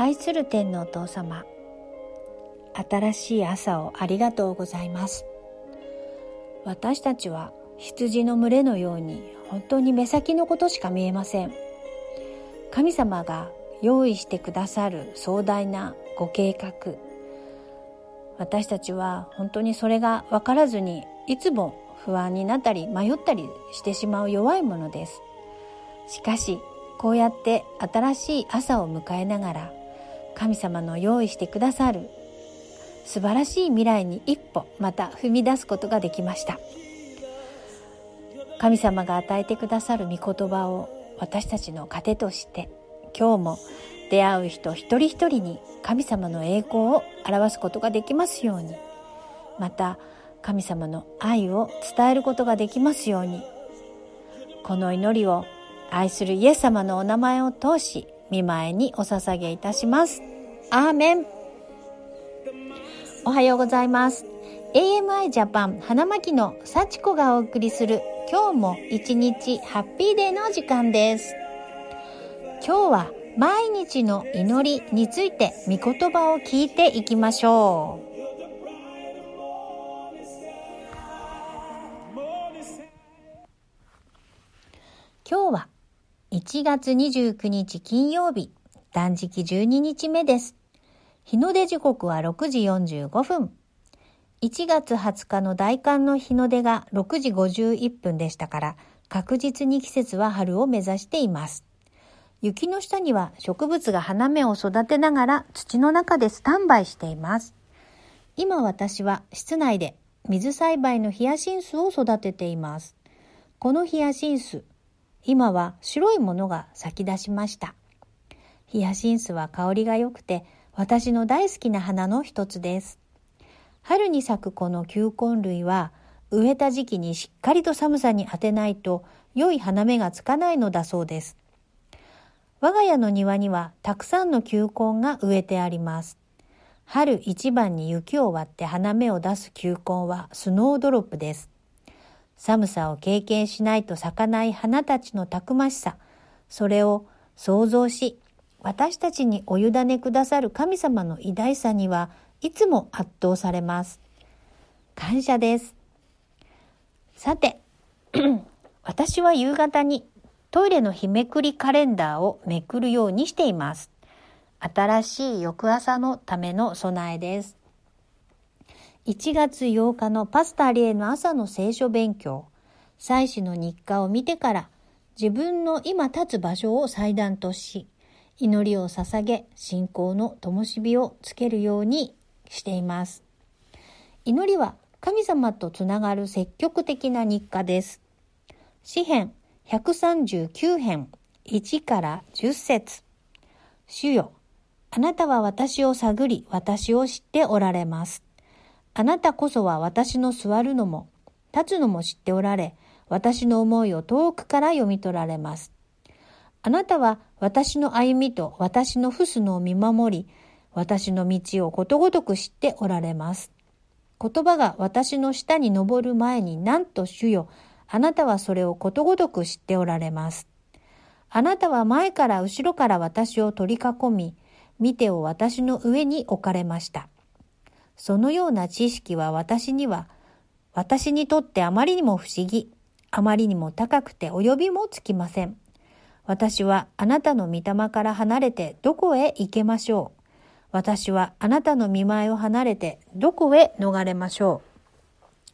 愛する天のお父様。新しい朝をありがとうございます。私たちは羊の群れのように本当に目先のことしか見えません。神様が用意してくださる壮大なご計画。私たちは本当にそれが分からずにいつも不安になったり迷ったりしてしまう弱いものです。しかしこうやって新しい朝を迎えながら神様の用意してくださる。素晴らしい未来に一歩また踏み出すことができました。神様が与えてくださる御言葉を私たちの糧として今日も出会う人一人一人に神様の栄光を表すことができますように。また神様の愛を伝えることができますように。この祈りを愛するイエス様のお名前を通し見舞いにお捧げいたします。アーメン。おはようございます。AMI ジャパン花巻の幸子がお送りする今日も一日ハッピーデーの時間です。今日は毎日の祈りについて御言葉を聞いていきましょう。今日は1月29日金曜日断食12日目です日の出時刻は6時45分1月20日の大寒の日の出が6時51分でしたから確実に季節は春を目指しています雪の下には植物が花芽を育てながら土の中でスタンバイしています。今私は室内で水栽培のヒヤシンスを育てています。このヒヤシンス、今は白いものが咲き出しました。ヒヤシンスは香りが良くて私の大好きな花の一つです。春に咲くこの球根類は植えた時期にしっかりと寒さに当てないと良い花芽がつかないのだそうです。我が家の庭にはたくさんの球根が植えてあります。春一番に雪を割って花芽を出す球根はスノードロップです。寒さを経験しないと咲かない花たちのたくましさ、それを想像し、私たちにお委ねくださる神様の偉大さにはいつも圧倒されます。感謝です。さて、私は夕方にトイレの日めくりカレンダーをめくるようにしています。新しい翌朝のための備えです。1月8日のパスタリエの朝の聖書勉強、祭祀の日課を見てから自分の今立つ場所を祭壇とし、祈りを捧げ、信仰の灯火をつけるようにしています。祈りは神様とつながる積極的な日課です。詩編139編1から10節主よ、あなたは私を探り、私を知っておられます。あなたこそは私の座るのも、立つのも知っておられ、私の思いを遠くから読み取られます。あなたは私の歩みと私の不すのを見守り、私の道をことごとく知っておられます。言葉が私の下に登る前になんと主よ、あなたはそれをことごとく知っておられます。あなたは前から後ろから私を取り囲み、見てを私の上に置かれました。そのような知識は私には、私にとってあまりにも不思議、あまりにも高くて及びもつきません。私はあなたの御霊から離れてどこへ行けましょう。私はあなたの見舞いを離れてどこへ逃れましょ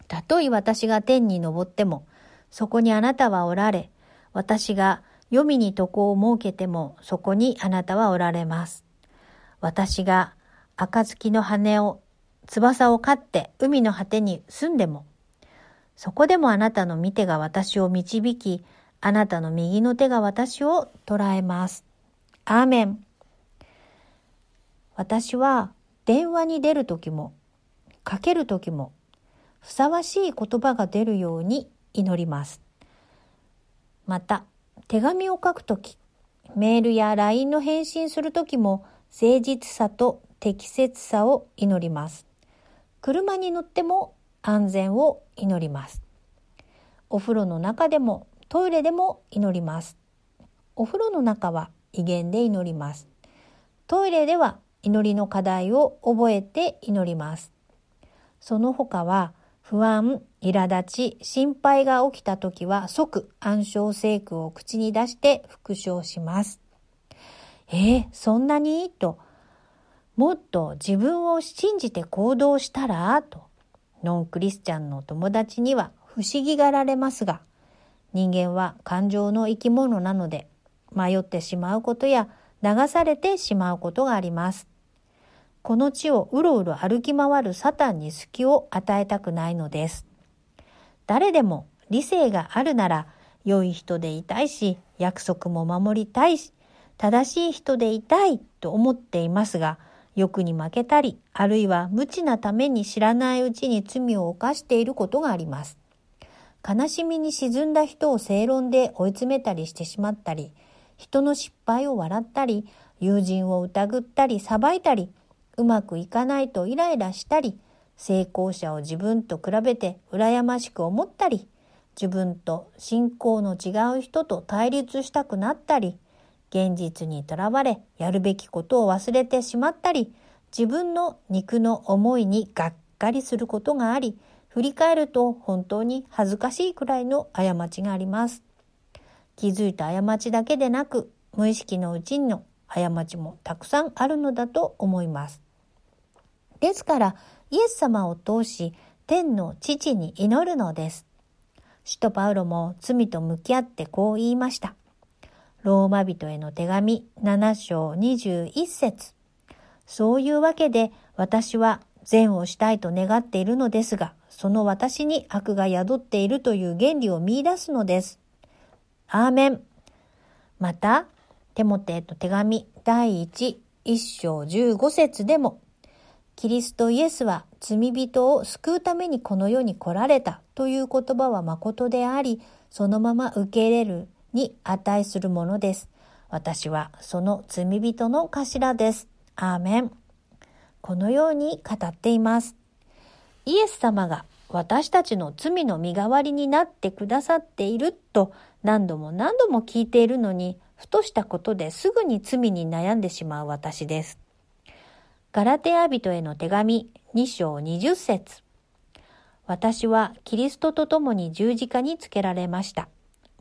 う。たとえ私が天に昇っても、そこにあなたはおられ、私が黄泉に床を設けても、そこにあなたはおられます。私が暁の羽を、翼を飼って海の果てに住んでも、そこでもあなたの見てが私を導き、あなたの右の手が私を捉えます。アーメン。私は電話に出るときも、かけるときも、ふさわしい言葉が出るように祈ります。また、手紙を書くとき、メールや LINE の返信するときも誠実さと適切さを祈ります。車に乗っても安全を祈ります。お風呂の中でもトイレでも祈ります。お風呂の中は威厳で祈ります。トイレでは祈りの課題を覚えて祈ります。その他は不安、苛立ち、心配が起きた時は即暗唱聖句を口に出して復唱します。えー、そんなに？と、もっと自分を信じて行動したらと、ノンクリスチャンの友達には不思議がられますが、人間は感情の生き物なので、迷ってしまうことや流されてしまうことがあります。この地をうろうろ歩き回るサタンに隙を与えたくないのです。誰でも理性があるなら良い人でいたいし、約束も守りたいし、正しい人でいたいと思っていますが、欲に負けたり、あるいは無知なために知らないうちに罪を犯していることがあります。悲しみに沈んだ人を正論で追い詰めたりしてしまったり、人の失敗を笑ったり、友人を疑ったり、裁いたり、うまくいかないとイライラしたり、成功者を自分と比べて羨ましく思ったり、自分と信仰の違う人と対立したくなったり、現実にとらわれやるべきことを忘れてしまったり、自分の肉の思いにがっかりすることがあり、振り返ると本当に恥ずかしいくらいの過ちがあります。気づいた過ちだけでなく、無意識のうちの過ちもたくさんあるのだと思います。ですから、イエス様を通し、天の父に祈るのです。使徒パウロも罪と向き合ってこう言いました。ローマ人への手紙7章21節そういうわけで私は善をしたいと願っているのですが、その私に悪が宿っているという原理を見出すのです。アーメン。また、テモテへの手紙第1、1章15節でも、キリストイエスは罪人を救うためにこの世に来られたという言葉は誠であり、そのまま受け入れるに値するものです。私はその罪人の頭です。アーメン。このように語っています。イエス様が私たちの罪の身代わりになってくださっていると何度も何度も聞いているのに、ふとしたことですぐに罪に悩んでしまう私です。ガラテヤ人への手紙2章20節私はキリストと共に十字架につけられました。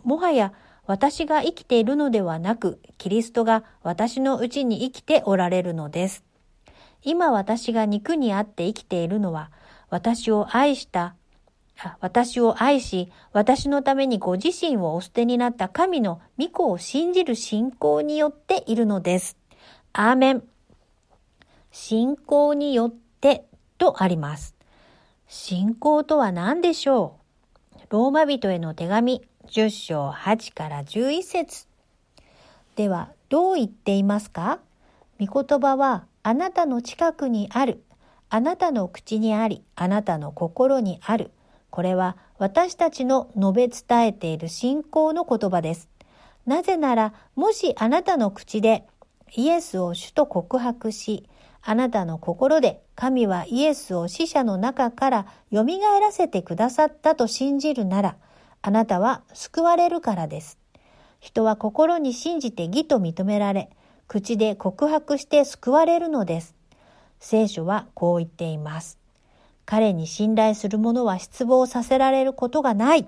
もはや私が生きているのではなく、キリストが私のうちに生きておられるのです。今私が肉にあって生きているのは、私を愛した私を愛し、私のためにご自身をお捨てになった神の御子を信じる信仰によっているのです。アーメン。信仰によってとあります。信仰とは何でしょう？ローマ人への手紙10章8から11節ではどう言っていますか？御言葉はあなたの近くにある。あなたの口にあり、あなたの心にある。これは私たちの述べ伝えている信仰の言葉です。なぜなら、もしあなたの口でイエスを主と告白し、あなたの心で神はイエスを死者の中から蘇らせてくださったと信じるなら、あなたは救われるからです。人は心に信じて義と認められ、口で告白して救われるのです。聖書はこう言っています。彼に信頼する者は失望させられることがない。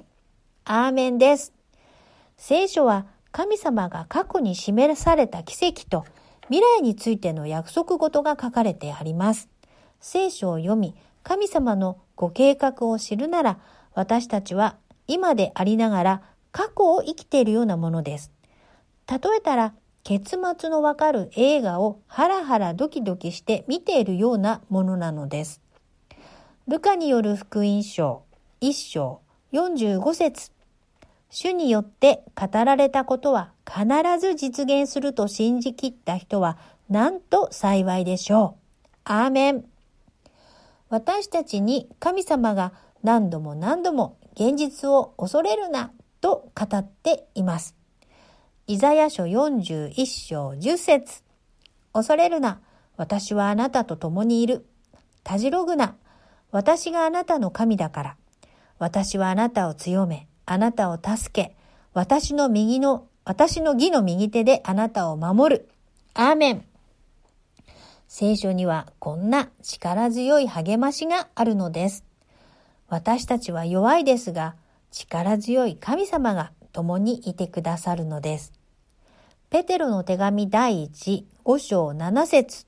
アーメンです。聖書は神様が過去に示された奇跡と未来についての約束事が書かれてあります。聖書を読み、神様のご計画を知るなら、私たちは今でありながら過去を生きているようなものです。例えたら、結末のわかる映画をハラハラドキドキして見ているようなものなのです。ルカによる福音書1章45節主によって語られたことは必ず実現すると信じきった人はなんと幸いでしょう。アーメン。私たちに神様が何度も何度も現実を恐れるなと語っています。イザヤ書41章10節恐れるな。私はあなたと共にいる。たじろぐな。私があなたの神だから。私はあなたを強め、あなたを助け、私の右の、私の義の右手であなたを守る。アーメン。聖書にはこんな力強い励ましがあるのです。私たちは弱いですが、力強い神様が共にいてくださるのです。ペテロの手紙第1、5章7節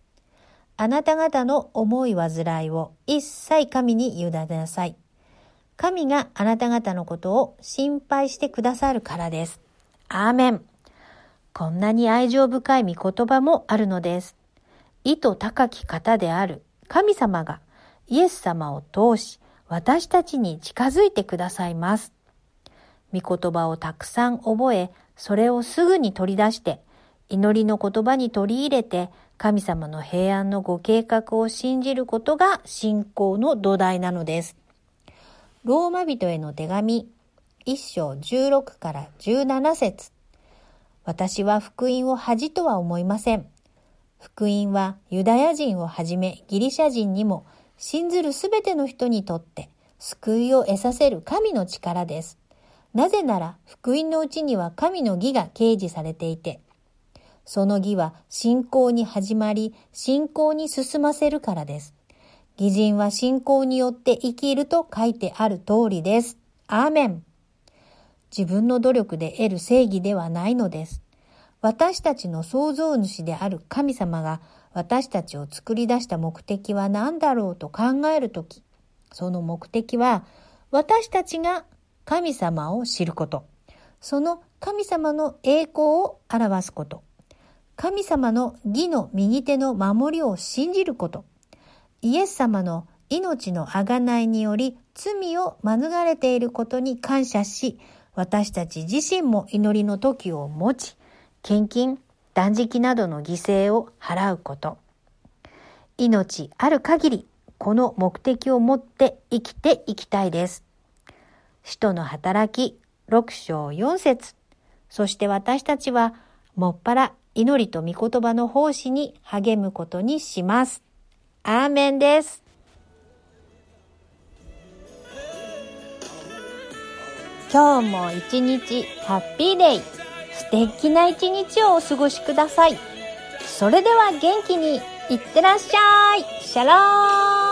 あなた方の思い煩いを一切神に委ねなさい。神があなた方のことを心配してくださるからです。アーメン。こんなに愛情深い御言葉もあるのです。意図高き方である神様がイエス様を通し私たちに近づいてくださいます。御言葉をたくさん覚え、それをすぐに取り出して、祈りの言葉に取り入れて、神様の平安のご計画を信じることが信仰の土台なのです。ローマ人への手紙、一章16から17節私は福音を恥とは思いません。福音はユダヤ人をはじめギリシャ人にも信ずるすべての人にとって救いを得させる神の力です。なぜなら福音のうちには神の義が掲示されていて、その義は信仰に始まり、信仰に進ませるからです。義人は信仰によって生きると書いてある通りです。アーメン。自分の努力で得る正義ではないのです。私たちの創造主である神様が私たちを作り出した目的は何だろうと考えるとき、その目的は私たちが神様を知ること、その神様の栄光を表すこと、神様の義の右手の守りを信じること、イエス様の命の贖いにより罪を免れていることに感謝し、私たち自身も祈りの時を持ち、献金、断食などの犠牲を払うこと。命ある限り、この目的を持って生きていきたいです。使徒の働き6章4節そして私たちは、もっぱら祈りと御言葉の奉仕に励むことにします。アーメンです。今日も一日ハッピーデイ。素敵な一日をお過ごしください。それでは元気にいってらっしゃい。シャローン